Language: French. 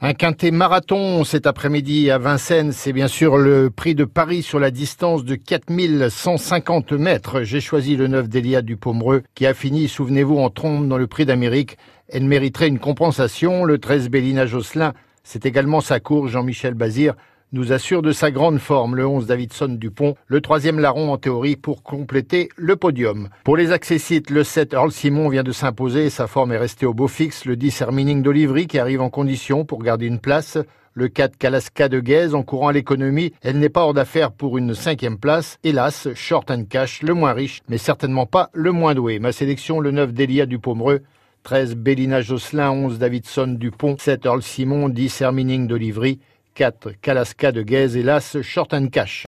Un quintet marathon cet après-midi à Vincennes, c'est bien sûr le prix de Paris sur la distance de 4150 mètres. J'ai choisi le 9 d'Elia du Pomereux qui a fini, souvenez-vous, en trompe dans le prix d'Amérique. Elle mériterait une compensation. Le 13 Bélina Josselin, c'est également sa course. Jean-Michel Bazir nous assure de sa grande forme. Le 11 Davidson Dupont, le troisième larron en théorie pour compléter le podium. Pour les accessites, le 7 Earl Simon vient de s'imposer, sa forme est restée au beau fixe, le 10 Hermining d'Olivry qui arrive en condition pour garder une place, le 4 Kalaska de Guèze en courant à l'économie, elle n'est pas hors d'affaire pour une cinquième place. Hélas, Short and Cash, le moins riche, mais certainement pas le moins doué. Ma sélection, le 9 Delia du Pomereux, 13 Bélina Josselin, 11 Davidson Dupont, 7 Earl Simon, 10 Hermining d'Olivry, 4 Kalaska de Guèze, hélas, Short and Cash.